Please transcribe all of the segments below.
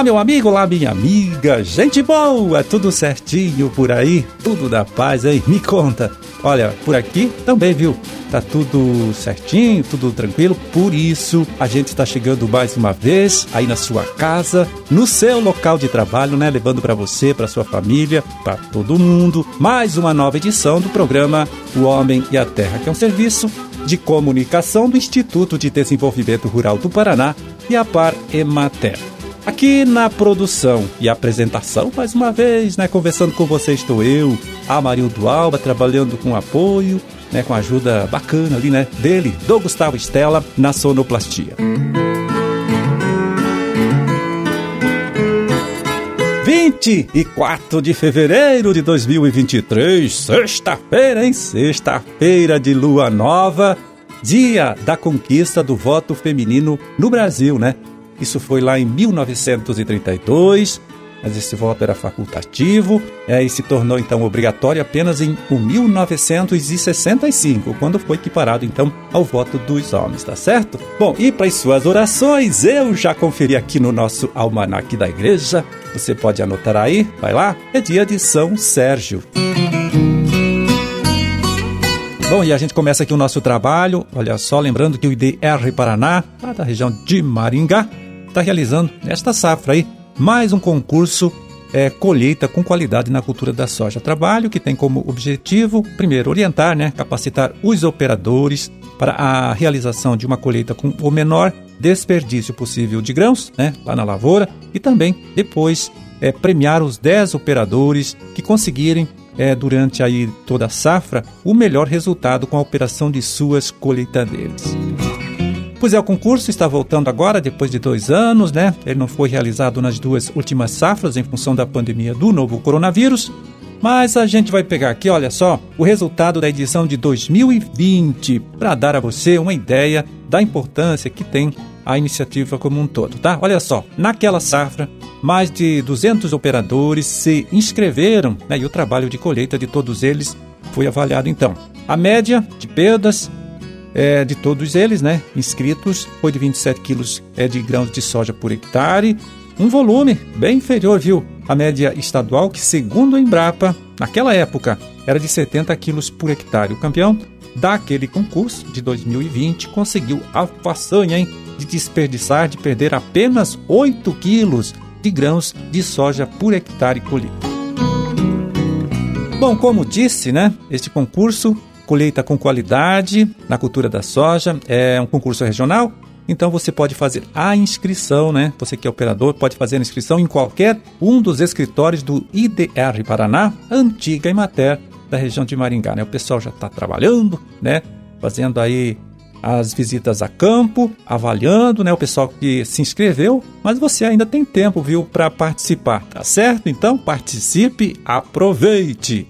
Olá, meu amigo, olá, minha amiga. Gente boa, tudo certinho por aí? Tudo da paz, hein? Me conta. Olha, por aqui também, viu? Tá tudo certinho, tudo tranquilo. Por isso, a gente está chegando mais uma vez aí na sua casa, no seu local de trabalho, né? Levando para você, para sua família, para todo mundo, mais uma nova edição do programa O Homem e a Terra, que é um serviço de comunicação do Instituto de Desenvolvimento Rural do Paraná e a Par Emater. Aqui na produção e apresentação, mais uma vez, né, conversando com você estou eu, Amarildo Alba, trabalhando com apoio, né, com ajuda bacana ali, né, dele, do Gustavo Estela, na sonoplastia. 24 de fevereiro de 2023, sexta-feira, hein? Sexta-feira de lua nova, dia da conquista do voto feminino no Brasil, né? Isso foi lá em 1932, mas esse voto era facultativo é, e se tornou então obrigatório apenas em 1965, quando foi equiparado então ao voto dos homens, tá certo? Bom, e para as suas orações, eu já conferi aqui no nosso almanaque da igreja, você pode anotar aí, vai lá, é dia de São Sérgio. Bom, e a gente começa aqui o nosso trabalho. Olha só, lembrando que o IDR Paraná, lá da região de Maringá, está realizando esta safra aí mais um concurso é, colheita com qualidade na cultura da soja. Trabalho que tem como objetivo, primeiro, orientar, né, capacitar os operadores para a realização de uma colheita com o menor desperdício possível de grãos, né, lá na lavoura, e também depois é, premiar os 10 operadores que conseguirem é, durante aí toda a safra o melhor resultado com a operação de suas colheitadeiras. Pois é, o concurso está voltando agora, depois de dois anos, né? Ele não foi realizado nas duas últimas safras em função da pandemia do novo coronavírus. Mas a gente vai pegar aqui, olha só, o resultado da edição de 2020 para dar a você uma ideia da importância que tem a iniciativa como um todo, tá? Olha só, naquela safra, mais de 200 operadores se inscreveram né, e o trabalho de colheita de todos eles foi avaliado então. A média de perdas é, de todos eles, né, inscritos, foi de 27 quilos é, de grãos de soja por hectare, um volume bem inferior, viu, à média estadual, que segundo a Embrapa, naquela época, era de 70 quilos por hectare. O campeão daquele concurso de 2020 conseguiu a façanha hein, de desperdiçar, de perder apenas 8 quilos de grãos de soja por hectare colhido. Bom, como disse, né, este concurso colheita com qualidade na cultura da soja. É um concurso regional, então você pode fazer a inscrição, né? Você que é operador pode fazer a inscrição em qualquer um dos escritórios do IDR Paraná, antiga Imater da região de Maringá, né? O pessoal já está trabalhando, né? Fazendo aí as visitas a campo, avaliando, né, o pessoal que se inscreveu, mas você ainda tem tempo, viu, para participar, tá certo? Então participe, aproveite.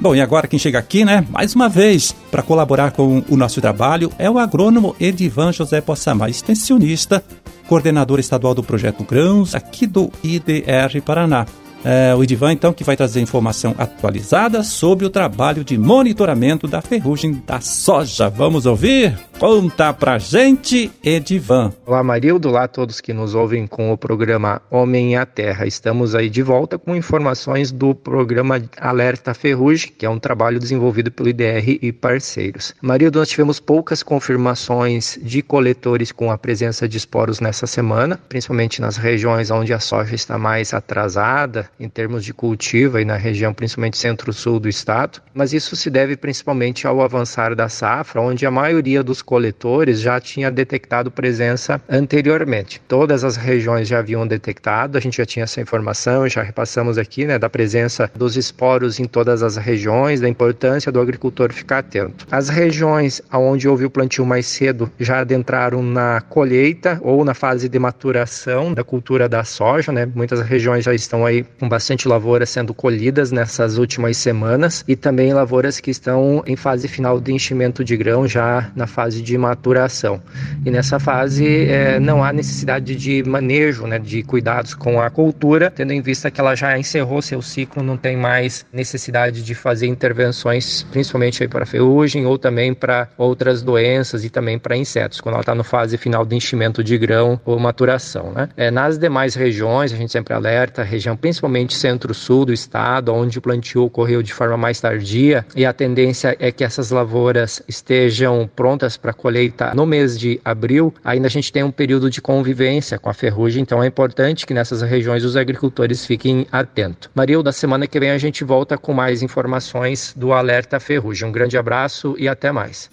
Bom, e agora quem chega aqui, né, mais uma vez, para colaborar com o nosso trabalho, é o agrônomo Edivan José Possamar, extensionista, coordenador estadual do Projeto Grãos, aqui do IDR Paraná. É, o Edivan, então, que vai trazer informação atualizada sobre o trabalho de monitoramento da ferrugem da soja. Vamos ouvir? Conta pra gente, Edivan. Olá, Marildo. Olá a todos que nos ouvem com o programa Homem e a Terra. Estamos aí de volta com informações do programa Alerta Ferrugem, que é um trabalho desenvolvido pelo IDR e parceiros. Marildo, nós tivemos poucas confirmações de coletores com a presença de esporos nessa semana, principalmente nas regiões onde a soja está mais atrasada em termos de cultivo, aí na região principalmente centro-sul do estado. Mas isso se deve principalmente ao avançar da safra, onde a maioria dos coletores já tinha detectado presença anteriormente. Todas as regiões já haviam detectado, a gente já tinha essa informação, já repassamos aqui, né, da presença dos esporos em todas as regiões, da importância do agricultor ficar atento. As regiões onde houve o plantio mais cedo já adentraram na colheita ou na fase de maturação da cultura da soja, né? Muitas regiões já estão aí com bastante lavouras sendo colhidas nessas últimas semanas e também lavouras que estão em fase final de enchimento de grão já na fase fase de maturação. E nessa fase é, não há necessidade de manejo, né, de cuidados com a cultura, tendo em vista que ela já encerrou seu ciclo, não tem mais necessidade de fazer intervenções, principalmente para ferrugem ou também para outras doenças e também para insetos, quando ela está no fase final de enchimento de grão ou maturação. Né? É, nas demais regiões, a gente sempre alerta, região principalmente centro-sul do estado, onde o plantio ocorreu de forma mais tardia, e a tendência é que essas lavouras estejam prontas para colheita no mês de abril, ainda a gente tem um período de convivência com a ferrugem, então é importante que nessas regiões os agricultores fiquem atentos. Maria, da semana que vem a gente volta com mais informações do Alerta Ferrugem. Um grande abraço e até mais.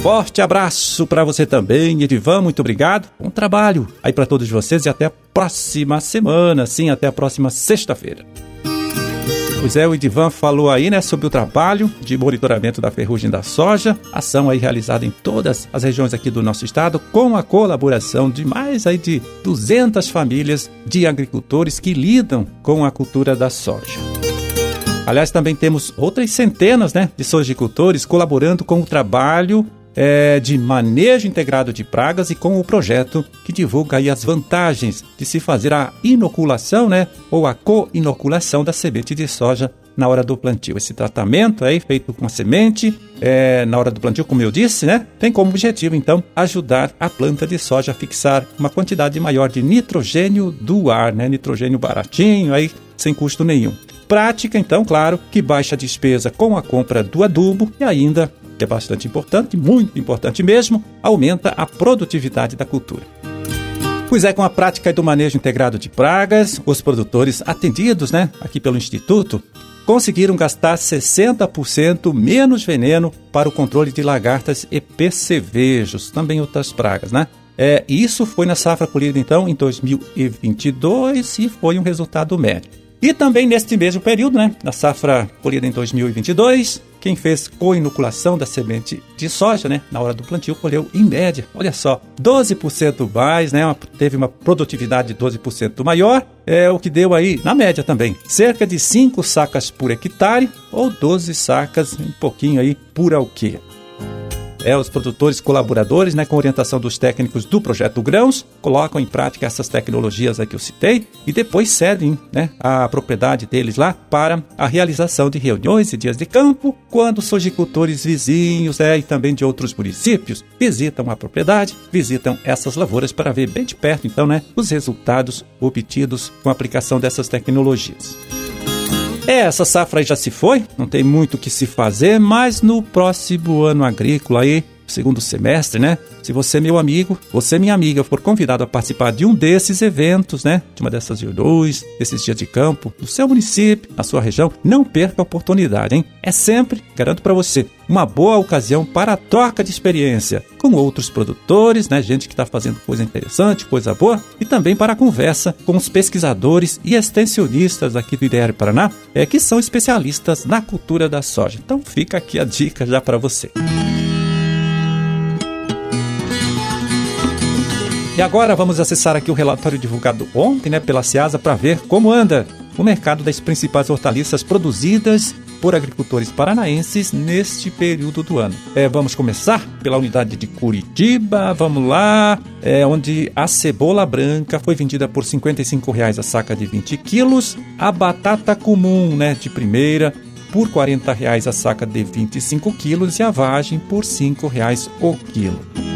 Forte abraço para você também, Edivan, muito obrigado. Bom trabalho aí para todos vocês e até a próxima semana, sim, até a próxima sexta-feira. Pois é, o Edivan falou aí, né, sobre o trabalho de monitoramento da ferrugem da soja, ação aí realizada em todas as regiões aqui do nosso estado, com a colaboração de mais aí de 200 famílias de agricultores que lidam com a cultura da soja. Aliás, também temos outras centenas né, de sojicultores colaborando com o trabalho é, de manejo integrado de pragas e com o projeto que divulga as vantagens de se fazer a inoculação, né, ou a co-inoculação da semente de soja na hora do plantio. Esse tratamento aí feito com a semente é, na hora do plantio, como eu disse, né, tem como objetivo então ajudar a planta de soja a fixar uma quantidade maior de nitrogênio do ar, né, nitrogênio baratinho aí sem custo nenhum. Prática, então, claro, que baixa a despesa com a compra do adubo e ainda é bastante importante, muito importante mesmo, aumenta a produtividade da cultura. Pois é, com a prática do manejo integrado de pragas, os produtores atendidos né, aqui pelo Instituto conseguiram gastar 60% menos veneno para o controle de lagartas e percevejos, também outras pragas, né? É, isso foi na safra colhida então em 2022 e foi um resultado médio. E também neste mesmo período, né, na safra colhida em 2022, quem fez co-inoculação da semente de soja, né, na hora do plantio, colheu em média, olha só, 12% mais, né, teve uma produtividade de 12% maior, é o que deu aí, na média também, cerca de 5 sacas por hectare ou 12 sacas, um pouquinho aí, por alqueire é, os produtores colaboradores, né, com orientação dos técnicos do projeto Grãos, colocam em prática essas tecnologias que eu citei e depois cedem né, a propriedade deles lá para a realização de reuniões e dias de campo, quando sojicultores vizinhos é, e também de outros municípios visitam a propriedade, visitam essas lavouras para ver bem de perto, então, né, os resultados obtidos com a aplicação dessas tecnologias. É, essa safra já se foi, não tem muito o que se fazer, mas no próximo ano agrícola aí, segundo semestre, né? Se você, meu amigo, você, minha amiga, for convidado a participar de um desses eventos, né? De uma dessas reuniões, desses dias de campo, no seu município, na sua região, não perca a oportunidade, hein? É sempre, garanto para você, uma boa ocasião para a troca de experiência com outros produtores, né? Gente que está fazendo coisa interessante, coisa boa, e também para a conversa com os pesquisadores e extensionistas aqui do IDR Paraná, é, que são especialistas na cultura da soja. Então fica aqui a dica já para você. E agora vamos acessar aqui o relatório divulgado ontem né, pela Ciasa para ver como anda o mercado das principais hortaliças produzidas por agricultores paranaenses neste período do ano. É, vamos começar pela unidade de Curitiba, vamos lá, é, onde a cebola branca foi vendida por R$ 55,00 a saca de 20 quilos, a batata comum né, de primeira por R$ 40,00 a saca de 25 quilos e a vagem por R$ 5,00 o quilo.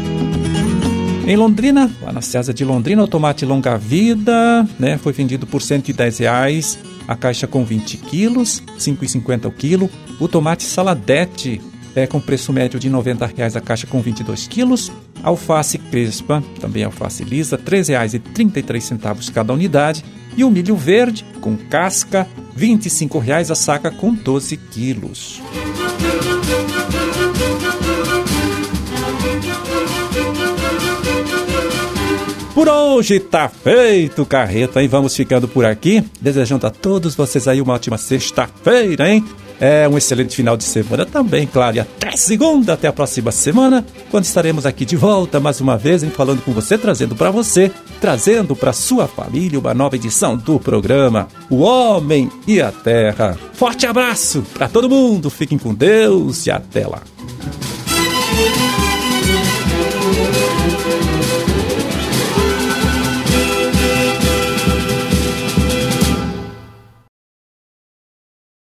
Em Londrina, lá na César de Londrina, o tomate longa vida né, foi vendido por 110 reais, a caixa com 20 quilos, R$ 5,50 o quilo. O tomate saladete é, com preço médio de 90 reais a caixa com 22 quilos. Alface crespa, também alface lisa, R$ 3,33 cada unidade. E o milho verde, com casca, 25 reais a saca com 12 quilos. Por hoje tá feito, carreta, e vamos ficando por aqui, desejando a todos vocês aí uma ótima sexta-feira, hein? É um excelente final de semana também, claro. E até segunda, até a próxima semana, quando estaremos aqui de volta mais uma vez, hein, falando com você, trazendo para você, trazendo para sua família uma nova edição do programa O Homem e a Terra. Forte abraço para todo mundo, fiquem com Deus e até lá.